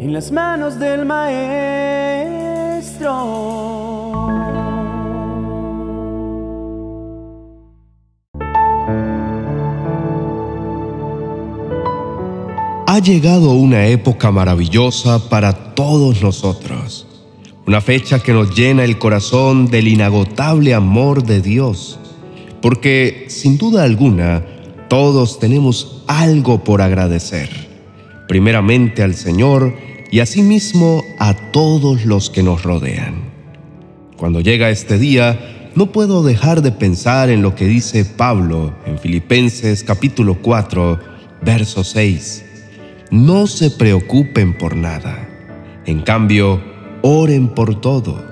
en las manos del Maestro. Ha llegado una época maravillosa para todos nosotros, una fecha que nos llena el corazón del inagotable amor de Dios, porque sin duda alguna todos tenemos algo por agradecer, primeramente al Señor y asimismo a todos los que nos rodean. Cuando llega este día, no puedo dejar de pensar en lo que dice Pablo en Filipenses capítulo 4, verso 6 no se preocupen por nada. En cambio, oren por todo.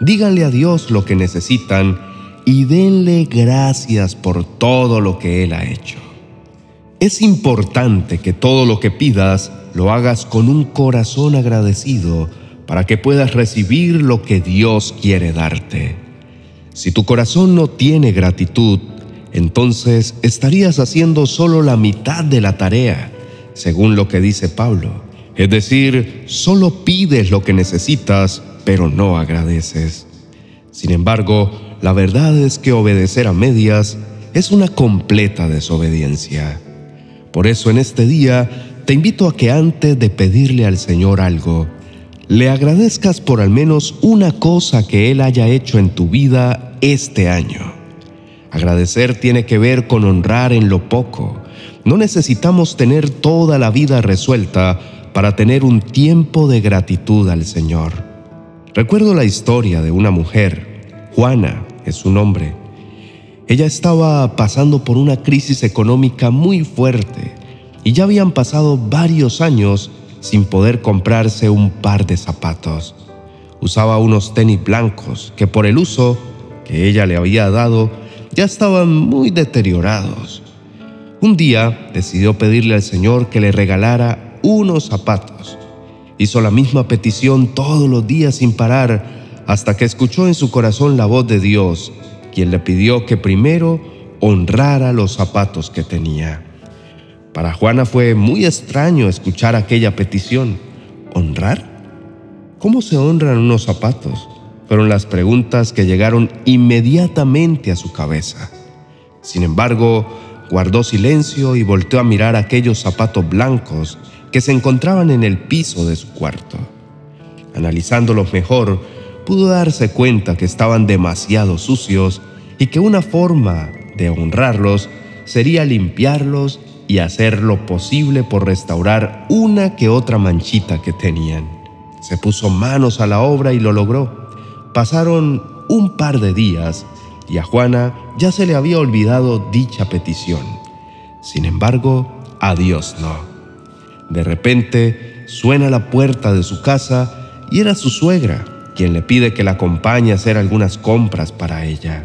Díganle a Dios lo que necesitan y denle gracias por todo lo que Él ha hecho. Es importante que todo lo que pidas lo hagas con un corazón agradecido para que puedas recibir lo que Dios quiere darte. Si tu corazón no tiene gratitud, entonces estarías haciendo solo la mitad de la tarea según lo que dice Pablo. Es decir, solo pides lo que necesitas, pero no agradeces. Sin embargo, la verdad es que obedecer a medias es una completa desobediencia. Por eso en este día te invito a que antes de pedirle al Señor algo, le agradezcas por al menos una cosa que Él haya hecho en tu vida este año. Agradecer tiene que ver con honrar en lo poco, no necesitamos tener toda la vida resuelta para tener un tiempo de gratitud al Señor. Recuerdo la historia de una mujer, Juana es su nombre. Ella estaba pasando por una crisis económica muy fuerte y ya habían pasado varios años sin poder comprarse un par de zapatos. Usaba unos tenis blancos que por el uso que ella le había dado ya estaban muy deteriorados. Un día decidió pedirle al Señor que le regalara unos zapatos. Hizo la misma petición todos los días sin parar hasta que escuchó en su corazón la voz de Dios, quien le pidió que primero honrara los zapatos que tenía. Para Juana fue muy extraño escuchar aquella petición. ¿Honrar? ¿Cómo se honran unos zapatos? Fueron las preguntas que llegaron inmediatamente a su cabeza. Sin embargo, guardó silencio y volteó a mirar aquellos zapatos blancos que se encontraban en el piso de su cuarto. Analizándolos mejor, pudo darse cuenta que estaban demasiado sucios y que una forma de honrarlos sería limpiarlos y hacer lo posible por restaurar una que otra manchita que tenían. Se puso manos a la obra y lo logró. Pasaron un par de días y a Juana ya se le había olvidado dicha petición. Sin embargo, a Dios no. De repente suena la puerta de su casa y era su suegra quien le pide que la acompañe a hacer algunas compras para ella.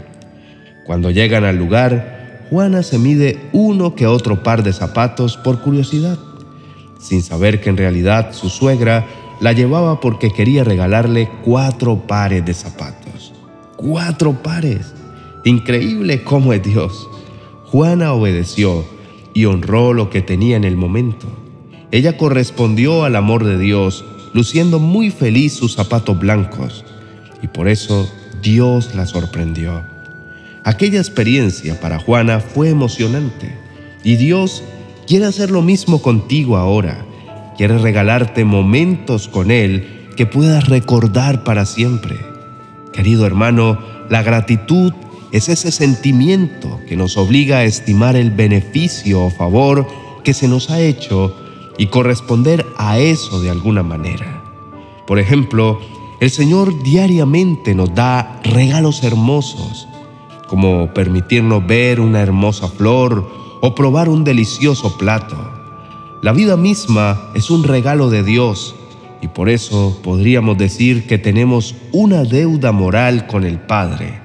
Cuando llegan al lugar, Juana se mide uno que otro par de zapatos por curiosidad, sin saber que en realidad su suegra la llevaba porque quería regalarle cuatro pares de zapatos. ¡Cuatro pares! Increíble cómo es Dios. Juana obedeció y honró lo que tenía en el momento. Ella correspondió al amor de Dios, luciendo muy feliz sus zapatos blancos, y por eso Dios la sorprendió. Aquella experiencia para Juana fue emocionante, y Dios quiere hacer lo mismo contigo ahora. Quiere regalarte momentos con Él que puedas recordar para siempre. Querido hermano, la gratitud es ese sentimiento que nos obliga a estimar el beneficio o favor que se nos ha hecho y corresponder a eso de alguna manera. Por ejemplo, el Señor diariamente nos da regalos hermosos, como permitirnos ver una hermosa flor o probar un delicioso plato. La vida misma es un regalo de Dios y por eso podríamos decir que tenemos una deuda moral con el Padre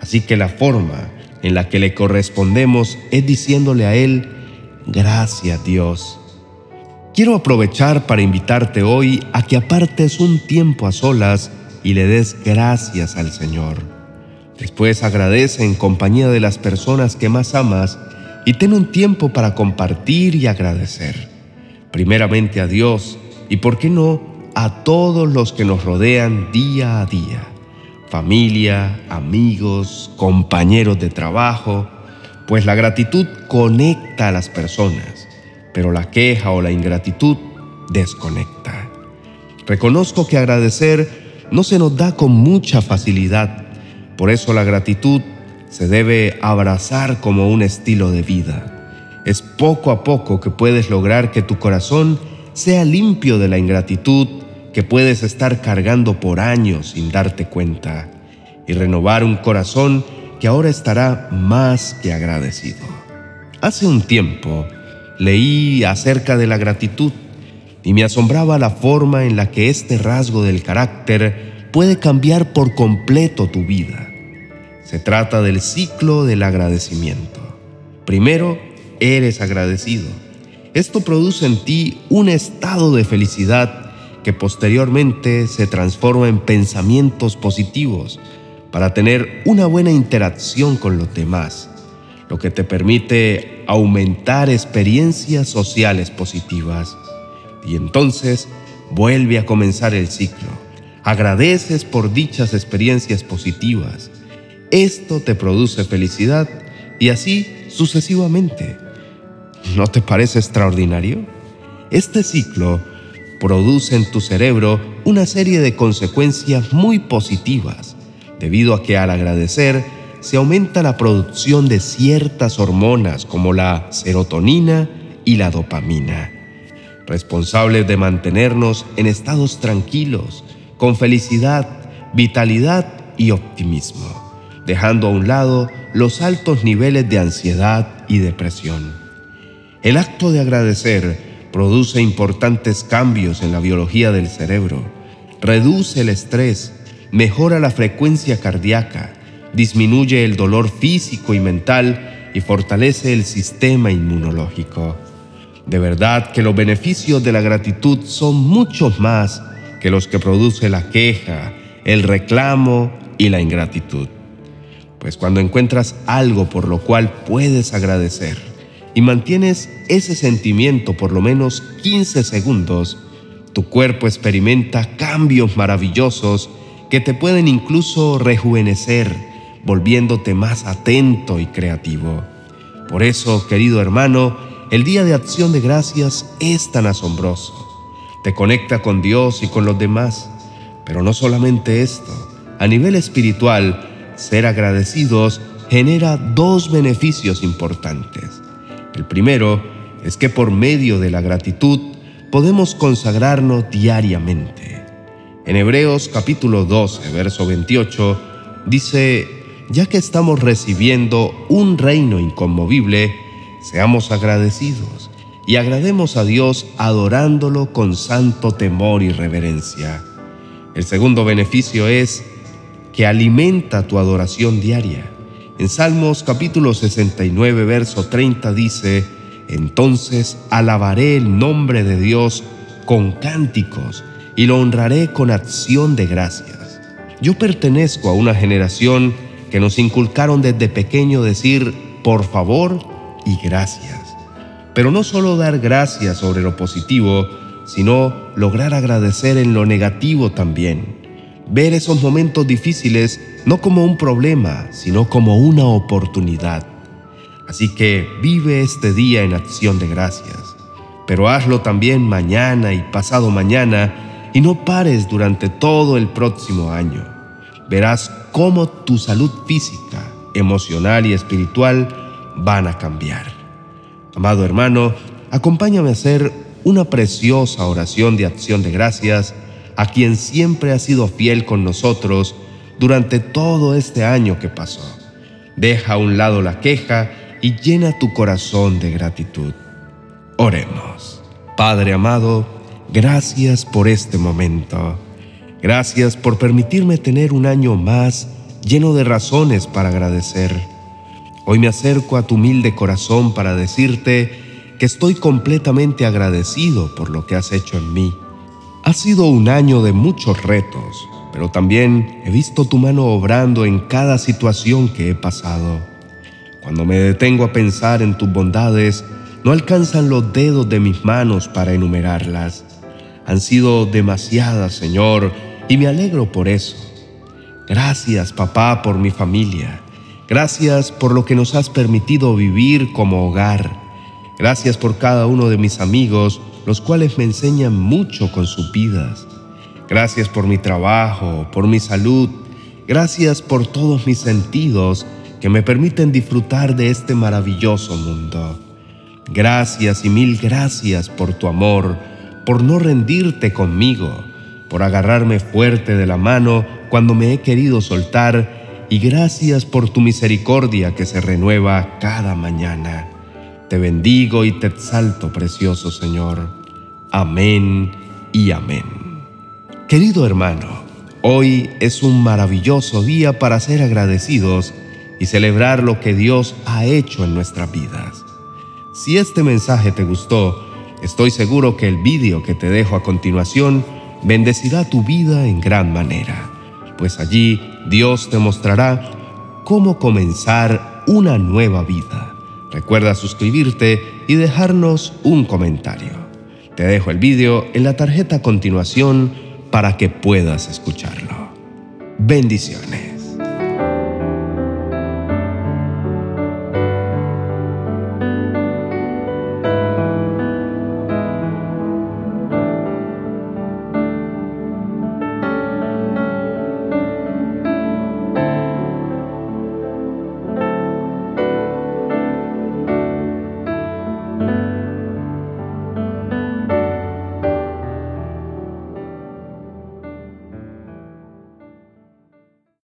Así que la forma en la que le correspondemos es diciéndole a Él, gracias Dios. Quiero aprovechar para invitarte hoy a que apartes un tiempo a solas y le des gracias al Señor. Después agradece en compañía de las personas que más amas y ten un tiempo para compartir y agradecer. Primeramente a Dios y, por qué no, a todos los que nos rodean día a día. Familia, amigos, compañeros de trabajo, pues la gratitud conecta a las personas, pero la queja o la ingratitud desconecta. Reconozco que agradecer no se nos da con mucha facilidad, por eso la gratitud se debe abrazar como un estilo de vida. Es poco a poco que puedes lograr que tu corazón sea limpio de la ingratitud que puedes estar cargando por años sin darte cuenta y renovar un corazón que ahora estará más que agradecido. Hace un tiempo leí acerca de la gratitud y me asombraba la forma en la que este rasgo del carácter puede cambiar por completo tu vida. Se trata del ciclo del agradecimiento. Primero, eres agradecido. Esto produce en ti un estado de felicidad que posteriormente se transforma en pensamientos positivos para tener una buena interacción con los demás, lo que te permite aumentar experiencias sociales positivas. Y entonces vuelve a comenzar el ciclo. Agradeces por dichas experiencias positivas. Esto te produce felicidad y así sucesivamente. ¿No te parece extraordinario? Este ciclo produce en tu cerebro una serie de consecuencias muy positivas, debido a que al agradecer se aumenta la producción de ciertas hormonas como la serotonina y la dopamina, responsables de mantenernos en estados tranquilos, con felicidad, vitalidad y optimismo, dejando a un lado los altos niveles de ansiedad y depresión. El acto de agradecer produce importantes cambios en la biología del cerebro, reduce el estrés, mejora la frecuencia cardíaca, disminuye el dolor físico y mental y fortalece el sistema inmunológico. De verdad que los beneficios de la gratitud son muchos más que los que produce la queja, el reclamo y la ingratitud. Pues cuando encuentras algo por lo cual puedes agradecer, y mantienes ese sentimiento por lo menos 15 segundos, tu cuerpo experimenta cambios maravillosos que te pueden incluso rejuvenecer, volviéndote más atento y creativo. Por eso, querido hermano, el Día de Acción de Gracias es tan asombroso. Te conecta con Dios y con los demás. Pero no solamente esto, a nivel espiritual, ser agradecidos genera dos beneficios importantes. El primero es que por medio de la gratitud podemos consagrarnos diariamente. En Hebreos capítulo 12, verso 28, dice, ya que estamos recibiendo un reino inconmovible, seamos agradecidos y agrademos a Dios adorándolo con santo temor y reverencia. El segundo beneficio es que alimenta tu adoración diaria. En Salmos capítulo 69, verso 30 dice, Entonces alabaré el nombre de Dios con cánticos y lo honraré con acción de gracias. Yo pertenezco a una generación que nos inculcaron desde pequeño decir por favor y gracias. Pero no solo dar gracias sobre lo positivo, sino lograr agradecer en lo negativo también ver esos momentos difíciles no como un problema, sino como una oportunidad. Así que vive este día en acción de gracias, pero hazlo también mañana y pasado mañana y no pares durante todo el próximo año. Verás cómo tu salud física, emocional y espiritual van a cambiar. Amado hermano, acompáñame a hacer una preciosa oración de acción de gracias a quien siempre ha sido fiel con nosotros durante todo este año que pasó. Deja a un lado la queja y llena tu corazón de gratitud. Oremos. Padre amado, gracias por este momento. Gracias por permitirme tener un año más lleno de razones para agradecer. Hoy me acerco a tu humilde corazón para decirte que estoy completamente agradecido por lo que has hecho en mí ha sido un año de muchos retos, pero también he visto tu mano obrando en cada situación que he pasado. Cuando me detengo a pensar en tus bondades, no alcanzan los dedos de mis manos para enumerarlas. han sido demasiadas, Señor, y me alegro por eso. Gracias, papá, por mi familia. Gracias por lo que nos has permitido vivir como hogar. Gracias por cada uno de mis amigos, los cuales me enseñan mucho con sus vidas. Gracias por mi trabajo, por mi salud. Gracias por todos mis sentidos que me permiten disfrutar de este maravilloso mundo. Gracias y mil gracias por tu amor, por no rendirte conmigo, por agarrarme fuerte de la mano cuando me he querido soltar y gracias por tu misericordia que se renueva cada mañana. Te bendigo y te exalto, precioso Señor. Amén y amén. Querido hermano, hoy es un maravilloso día para ser agradecidos y celebrar lo que Dios ha hecho en nuestras vidas. Si este mensaje te gustó, estoy seguro que el vídeo que te dejo a continuación bendecirá tu vida en gran manera, pues allí Dios te mostrará cómo comenzar una nueva vida Recuerda suscribirte y dejarnos un comentario. Te dejo el vídeo en la tarjeta a continuación para que puedas escucharlo. Bendiciones.